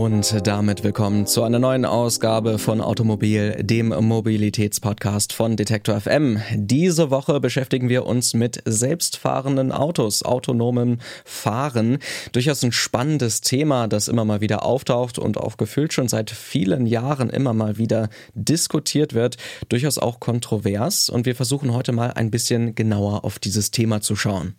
Und damit willkommen zu einer neuen Ausgabe von Automobil, dem Mobilitätspodcast von Detektor FM. Diese Woche beschäftigen wir uns mit selbstfahrenden Autos, autonomem Fahren. Durchaus ein spannendes Thema, das immer mal wieder auftaucht und auch gefühlt schon seit vielen Jahren immer mal wieder diskutiert wird. Durchaus auch kontrovers. Und wir versuchen heute mal ein bisschen genauer auf dieses Thema zu schauen.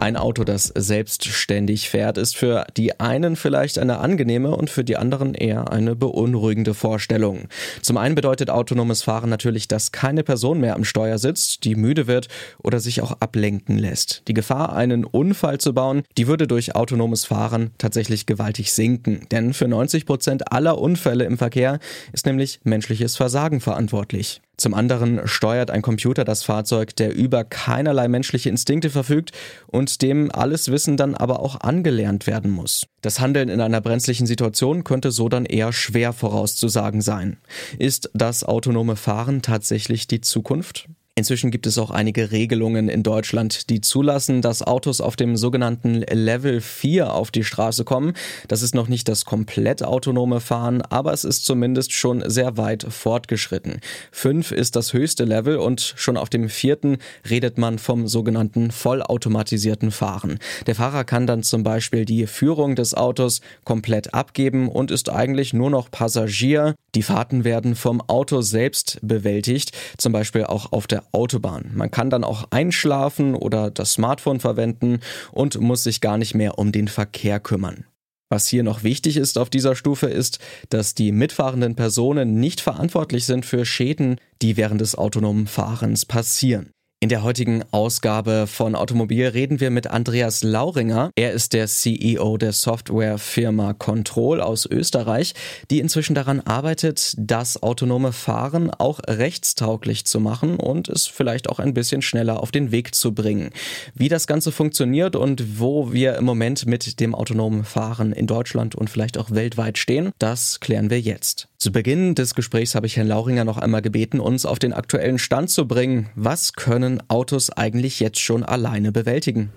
Ein Auto, das selbstständig fährt, ist für die einen vielleicht eine angenehme und für die anderen eher eine beunruhigende Vorstellung. Zum einen bedeutet autonomes Fahren natürlich, dass keine Person mehr am Steuer sitzt, die müde wird oder sich auch ablenken lässt. Die Gefahr, einen Unfall zu bauen, die würde durch autonomes Fahren tatsächlich gewaltig sinken. Denn für 90 Prozent aller Unfälle im Verkehr ist nämlich menschliches Versagen verantwortlich. Zum anderen steuert ein Computer das Fahrzeug, der über keinerlei menschliche Instinkte verfügt und dem alles Wissen dann aber auch angelernt werden muss. Das Handeln in einer brenzlichen Situation könnte so dann eher schwer vorauszusagen sein. Ist das autonome Fahren tatsächlich die Zukunft? Inzwischen gibt es auch einige Regelungen in Deutschland, die zulassen, dass Autos auf dem sogenannten Level 4 auf die Straße kommen. Das ist noch nicht das komplett autonome Fahren, aber es ist zumindest schon sehr weit fortgeschritten. 5 ist das höchste Level und schon auf dem vierten redet man vom sogenannten vollautomatisierten Fahren. Der Fahrer kann dann zum Beispiel die Führung des Autos komplett abgeben und ist eigentlich nur noch Passagier. Die Fahrten werden vom Auto selbst bewältigt, zum Beispiel auch auf der Autobahn. Man kann dann auch einschlafen oder das Smartphone verwenden und muss sich gar nicht mehr um den Verkehr kümmern. Was hier noch wichtig ist auf dieser Stufe ist, dass die mitfahrenden Personen nicht verantwortlich sind für Schäden, die während des autonomen Fahrens passieren. In der heutigen Ausgabe von Automobil reden wir mit Andreas Lauringer. Er ist der CEO der Softwarefirma Control aus Österreich, die inzwischen daran arbeitet, das autonome Fahren auch rechtstauglich zu machen und es vielleicht auch ein bisschen schneller auf den Weg zu bringen. Wie das Ganze funktioniert und wo wir im Moment mit dem autonomen Fahren in Deutschland und vielleicht auch weltweit stehen, das klären wir jetzt. Zu Beginn des Gesprächs habe ich Herrn Lauringer noch einmal gebeten, uns auf den aktuellen Stand zu bringen. Was können Autos eigentlich jetzt schon alleine bewältigen?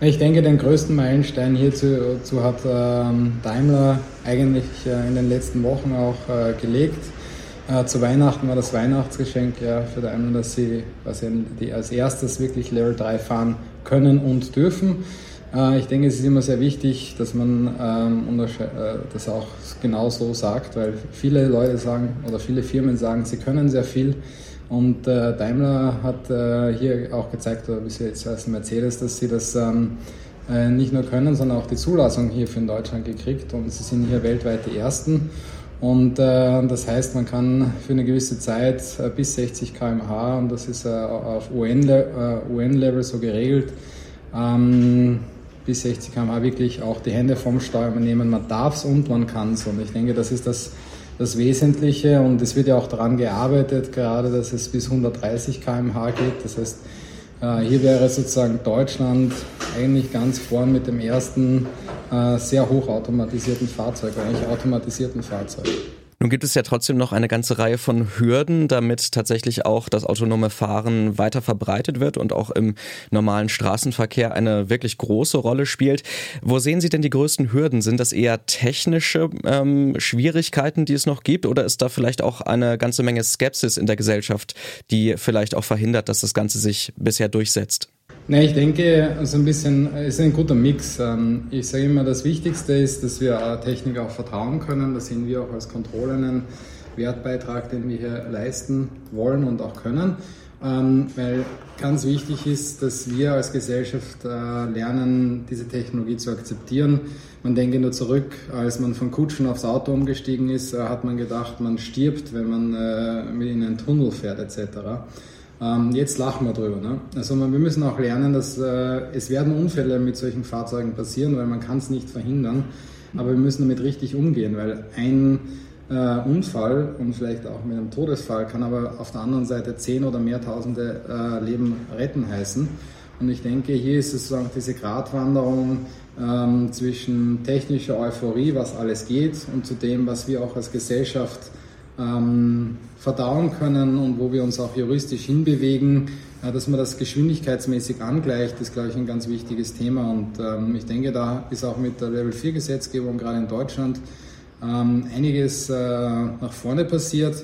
Ich denke, den größten Meilenstein hierzu hat ähm, Daimler eigentlich äh, in den letzten Wochen auch äh, gelegt. Äh, zu Weihnachten war das Weihnachtsgeschenk ja, für Daimler, dass sie, dass sie als erstes wirklich Level 3 fahren können und dürfen. Äh, ich denke, es ist immer sehr wichtig, dass man ähm, äh, das auch genau so sagt, weil viele Leute sagen oder viele Firmen sagen, sie können sehr viel. Und äh, Daimler hat hier auch gezeigt, oder bis jetzt als Mercedes, dass sie das ähm, nicht nur können, sondern auch die Zulassung hier für in Deutschland gekriegt. Und sie sind hier weltweit die Ersten. Und das heißt, man kann für eine gewisse Zeit bis 60 km/h, und das ist auf UN-Level so geregelt, ähm, bis 60 km/h wirklich auch die Hände vom Steuer nehmen. Man darf es und man kann es. Und ich denke, das ist das, das Wesentliche. Und es wird ja auch daran gearbeitet, gerade, dass es bis 130 km/h geht. Das heißt, äh, hier wäre sozusagen Deutschland eigentlich ganz vorn mit dem ersten äh, sehr hochautomatisierten Fahrzeug, eigentlich automatisierten Fahrzeug. Nun gibt es ja trotzdem noch eine ganze Reihe von Hürden, damit tatsächlich auch das autonome Fahren weiter verbreitet wird und auch im normalen Straßenverkehr eine wirklich große Rolle spielt. Wo sehen Sie denn die größten Hürden? Sind das eher technische ähm, Schwierigkeiten, die es noch gibt, oder ist da vielleicht auch eine ganze Menge Skepsis in der Gesellschaft, die vielleicht auch verhindert, dass das Ganze sich bisher durchsetzt? Ne, ich denke, so ein bisschen ist ein guter Mix. Ähm, ich sage immer, das Wichtigste ist, dass wir Technik auch vertrauen können. Da sehen wir auch als Kontrolle einen Wertbeitrag, den wir hier leisten wollen und auch können. Ähm, weil ganz wichtig ist, dass wir als Gesellschaft äh, lernen, diese Technologie zu akzeptieren. Man denke nur zurück, als man von Kutschen aufs Auto umgestiegen ist, äh, hat man gedacht, man stirbt, wenn man äh, in einen Tunnel fährt etc. Ähm, jetzt lachen wir drüber. Ne? Also wir müssen auch lernen, dass äh, es werden Unfälle mit solchen Fahrzeugen passieren, weil man kann es nicht verhindern. Aber wir müssen damit richtig umgehen, weil ein äh, Unfall und vielleicht auch mit einem Todesfall kann aber auf der anderen Seite zehn oder mehr tausende äh, Leben retten heißen. Und ich denke, hier ist es sozusagen diese Gratwanderung ähm, zwischen technischer Euphorie, was alles geht, und zu dem, was wir auch als Gesellschaft ähm, verdauen können und wo wir uns auch juristisch hinbewegen, äh, dass man das geschwindigkeitsmäßig angleicht, ist, glaube ich, ein ganz wichtiges Thema. Und ähm, ich denke, da ist auch mit der Level 4 Gesetzgebung, gerade in Deutschland, ähm, einiges äh, nach vorne passiert.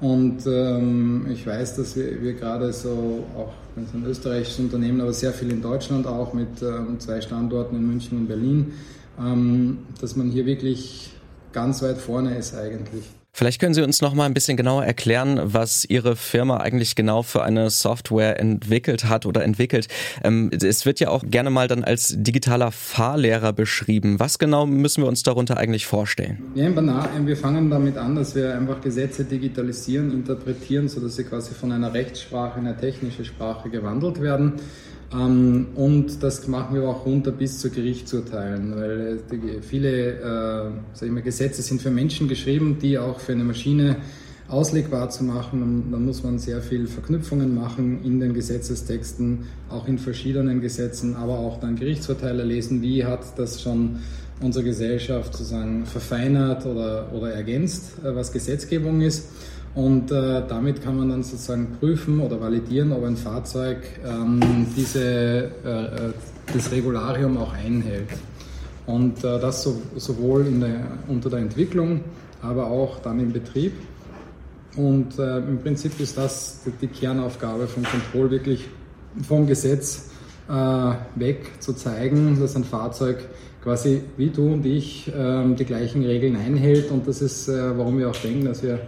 Und ähm, ich weiß, dass wir, wir gerade so, auch wenn es ein österreichisches Unternehmen, aber sehr viel in Deutschland auch mit ähm, zwei Standorten in München und Berlin, ähm, dass man hier wirklich ganz weit vorne ist eigentlich. Vielleicht können Sie uns noch mal ein bisschen genauer erklären, was Ihre Firma eigentlich genau für eine Software entwickelt hat oder entwickelt. Ähm, es wird ja auch gerne mal dann als digitaler Fahrlehrer beschrieben. Was genau müssen wir uns darunter eigentlich vorstellen? Ja, wir fangen damit an, dass wir einfach Gesetze digitalisieren, interpretieren, sodass sie quasi von einer Rechtssprache in eine technische Sprache gewandelt werden. Ähm, und das machen wir auch runter bis zu Gerichtsurteilen, weil äh, viele äh, mal, Gesetze sind für Menschen geschrieben, die auch für eine Maschine auslegbar zu machen. Und dann muss man sehr viel Verknüpfungen machen in den Gesetzestexten, auch in verschiedenen Gesetzen, aber auch dann Gerichtsurteile lesen, wie hat das schon unsere Gesellschaft sozusagen verfeinert oder, oder ergänzt, äh, was Gesetzgebung ist. Und äh, damit kann man dann sozusagen prüfen oder validieren, ob ein Fahrzeug ähm, diese, äh, äh, das Regularium auch einhält. Und äh, das so, sowohl der, unter der Entwicklung, aber auch dann im Betrieb. Und äh, im Prinzip ist das die, Kernaufgabe von Control, wirklich vom Gesetz äh, weg zu zeigen, dass ein Fahrzeug quasi wie du und ich ähm, die gleichen Regeln einhält. Und das ist, warum wir auch denken, dass wir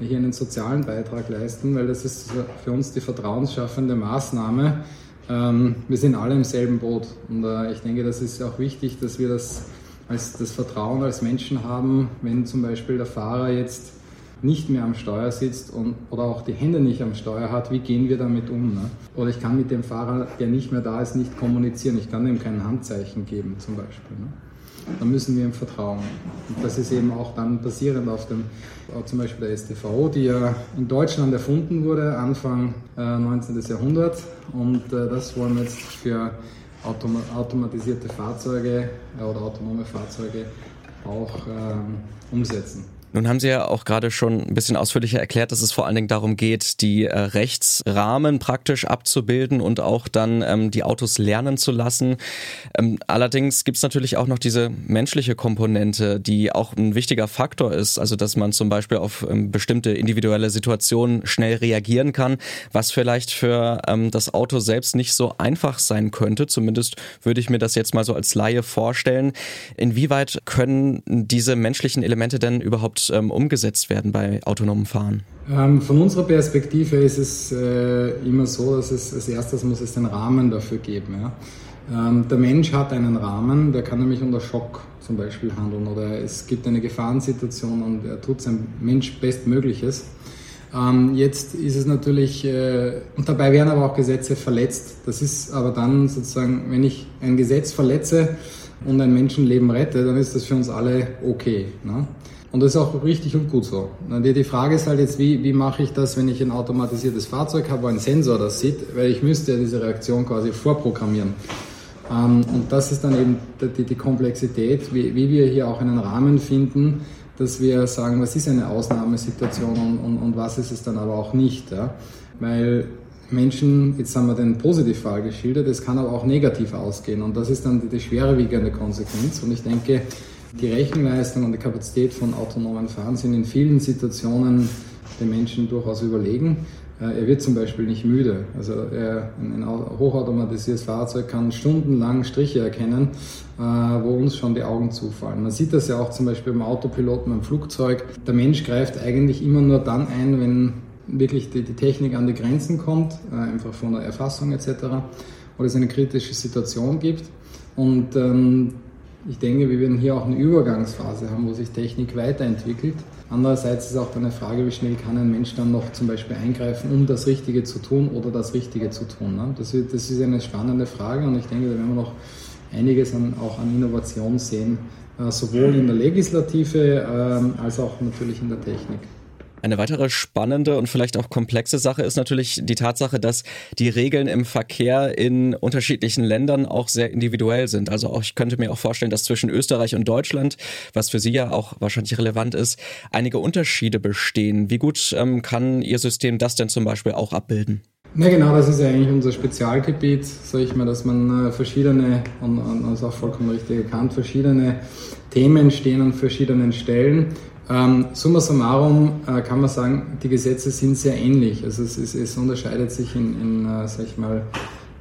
hier einen sozialen Beitrag leisten, weil das ist für uns die vertrauensschaffende Maßnahme. Ähm, wir sind alle im selben Boot und äh, ich denke, das ist auch wichtig, dass wir das als das Vertrauen als Menschen haben, wenn zum Beispiel der Fahrer jetzt nicht mehr am Steuer sitzt und, oder auch die Hände nicht am Steuer hat, wie gehen wir damit um? Ne? Oder ich kann mit dem Fahrer, der nicht mehr da ist, nicht kommunizieren. Ich kann ihm kein Handzeichen geben zum Beispiel. Ne? Dann müssen wir ihm vertrauen. Und das ist eben auch dann basierend auf dem, zum Beispiel der STVO, die ja in Deutschland erfunden wurde, Anfang äh, 19. Jahrhundert. Und äh, das wollen wir jetzt für autom automatisierte Fahrzeuge äh, oder autonome Fahrzeuge auch ähm, umsetzen. Nun haben Sie ja auch gerade schon ein bisschen ausführlicher erklärt, dass es vor allen Dingen darum geht, die äh, Rechtsrahmen praktisch abzubilden und auch dann ähm, die Autos lernen zu lassen. Ähm, allerdings gibt es natürlich auch noch diese menschliche Komponente, die auch ein wichtiger Faktor ist. Also dass man zum Beispiel auf ähm, bestimmte individuelle Situationen schnell reagieren kann, was vielleicht für ähm, das Auto selbst nicht so einfach sein könnte. Zumindest würde ich mir das jetzt mal so als Laie vorstellen. Inwieweit können diese menschlichen Elemente denn überhaupt ähm, umgesetzt werden bei autonomem Fahren? Ähm, von unserer Perspektive ist es äh, immer so, dass es als erstes muss es den Rahmen dafür geben. Ja? Ähm, der Mensch hat einen Rahmen, der kann nämlich unter Schock zum Beispiel handeln oder es gibt eine Gefahrensituation und er tut sein Mensch Bestmögliches. Ähm, jetzt ist es natürlich, äh, und dabei werden aber auch Gesetze verletzt. Das ist aber dann sozusagen, wenn ich ein Gesetz verletze und ein Menschenleben rette, dann ist das für uns alle okay. Ne? Und das ist auch richtig und gut so. Die Frage ist halt jetzt, wie, wie mache ich das, wenn ich ein automatisiertes Fahrzeug habe, wo ein Sensor das sieht, weil ich müsste ja diese Reaktion quasi vorprogrammieren. Ähm, und das ist dann eben die, die Komplexität, wie, wie, wir hier auch einen Rahmen finden, dass wir sagen, was ist eine Ausnahmesituation und, und, und was ist es dann aber auch nicht. Ja? Weil Menschen, jetzt haben wir den Positivfall geschildert, es kann aber auch negativ ausgehen und das ist dann die, die schwerwiegende Konsequenz. Und ich denke, die Rechenleistung und die Kapazität von autonomen Fahren sind in vielen Situationen den Menschen durchaus überlegen. Äh, er wird zum Beispiel nicht müde. Also ein hochautomatisiertes Fahrzeug kann stundenlang Striche erkennen, äh, wo uns schon die Augen zufallen. Man sieht das ja auch zum Beispiel beim Autopiloten, beim Flugzeug. Der Mensch greift eigentlich immer nur dann ein, wenn wirklich die, die Technik an die Grenzen kommt, äh, einfach von der Erfassung etc. oder es eine kritische Situation gibt. Und ähm, ich denke, wir werden hier auch eine Übergangsphase haben, wo sich Technik weiterentwickelt. Andererseits ist auch dann eine Frage, wie schnell kann ein Mensch dann noch zum Beispiel eingreifen, um das Richtige zu tun oder das Richtige zu tun. Ne? Das, wird, das ist eine spannende Frage und ich denke, da werden wir noch einiges an, auch an Innovation sehen, äh, sowohl in der Legislative ähm, als auch natürlich in der Technik. Eine weitere spannende und vielleicht auch komplexe Sache ist natürlich die Tatsache, dass die Regeln im Verkehr in unterschiedlichen Ländern auch sehr individuell sind. Also auch, ich könnte mir auch vorstellen, dass zwischen Österreich und Deutschland, was für Sie ja auch wahrscheinlich relevant ist, einige Unterschiede bestehen. Wie gut ähm, kann Ihr System das denn zum Beispiel auch abbilden? Na genau, das ist ja eigentlich unser Spezialgebiet, sage ich mal, dass man äh, verschiedene, und, und das ist auch vollkommen richtig erkannt, verschiedene Themen stehen an verschiedenen Stellen. Ähm, summa summarum äh, kann man sagen, die Gesetze sind sehr ähnlich. Also es, es, es unterscheidet sich in, in äh, sag ich mal,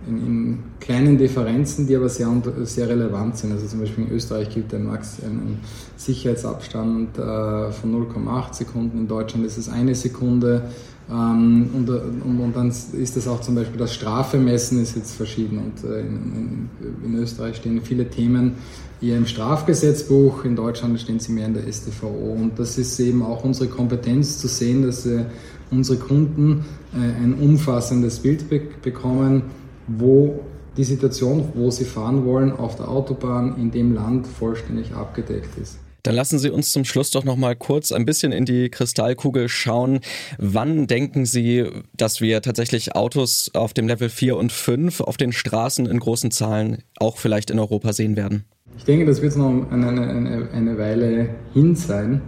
in, in, kleinen Differenzen, die aber sehr, sehr relevant sind. Also zum Beispiel in Österreich gilt ein, Max, ein Sicherheitsabstand äh, von 0,8 Sekunden, in Deutschland ist es eine Sekunde. Ähm, und, und, und, dann ist es auch zum Beispiel das Strafemessen ist jetzt verschieden und äh, in, in, in, Österreich stehen viele Themen eher im Strafgesetzbuch, in Deutschland stehen sie mehr in der StVO und das ist eben auch unsere Kompetenz zu sehen, dass äh, unsere Kunden äh, ein umfassendes Bild be bekommen, wo die Situation, wo sie fahren wollen, auf der Autobahn in dem Land vollständig abgedeckt ist. Dann lassen Sie uns zum Schluss doch noch mal kurz ein bisschen in die Kristallkugel schauen. Wann denken Sie, dass wir tatsächlich Autos auf dem Level 4 und 5 auf den Straßen in großen Zahlen auch vielleicht in Europa sehen werden? Ich denke, das wird noch eine, eine, eine Weile hin sein.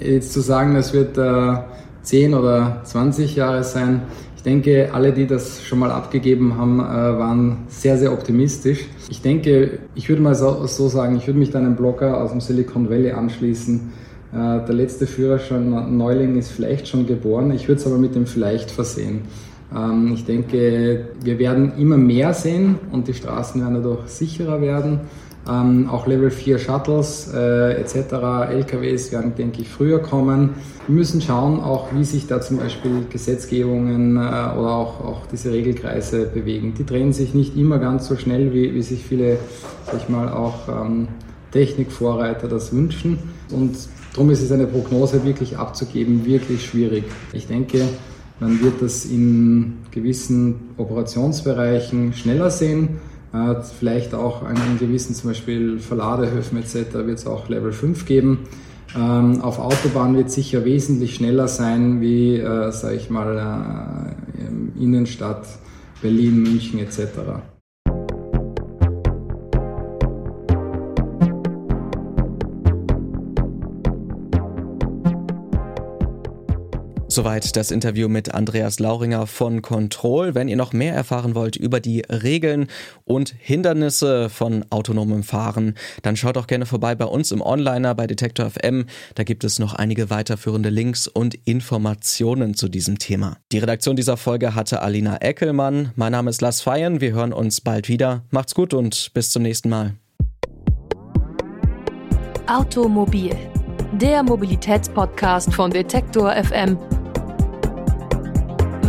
Jetzt zu sagen, das wird äh, 10 oder 20 Jahre sein, ich denke, alle, die das schon mal abgegeben haben, äh, waren sehr, sehr optimistisch. Ich denke, ich würde mal so, sagen, ich würde mich dann einem Blogger aus dem Silicon Valley anschließen. Äh, der letzte Führerschein Neuling ist vielleicht schon geboren. Ich würde es aber mit dem vielleicht versehen. Ähm, ich denke, wir werden immer mehr sehen und die Straßen werden dadurch sicherer werden. Ähm, auch Level 4 Shuttles äh, etc., LKWs werden, denke ich, früher kommen. Wir müssen schauen, auch wie sich da zum Beispiel Gesetzgebungen äh, oder auch, auch diese Regelkreise bewegen. Die drehen sich nicht immer ganz so schnell, wie, wie sich viele, sag ich mal, auch ähm, Technikvorreiter das wünschen. Und darum ist es eine Prognose wirklich abzugeben, wirklich schwierig. Ich denke, man wird das in gewissen Operationsbereichen schneller sehen vielleicht auch einen gewissen, zum Beispiel Verladehöfen etc. wird es auch Level 5 geben. Ähm, auf Autobahn wird es sicher wesentlich schneller sein wie, äh, sage ich mal, äh, Innenstadt, Berlin, München etc. Soweit das Interview mit Andreas Lauringer von Control. Wenn ihr noch mehr erfahren wollt über die Regeln und Hindernisse von autonomem Fahren, dann schaut auch gerne vorbei bei uns im Onliner bei Detektor FM. Da gibt es noch einige weiterführende Links und Informationen zu diesem Thema. Die Redaktion dieser Folge hatte Alina Eckelmann. Mein Name ist Lars Feyen. Wir hören uns bald wieder. Macht's gut und bis zum nächsten Mal. Automobil, der Mobilitätspodcast von Detektor FM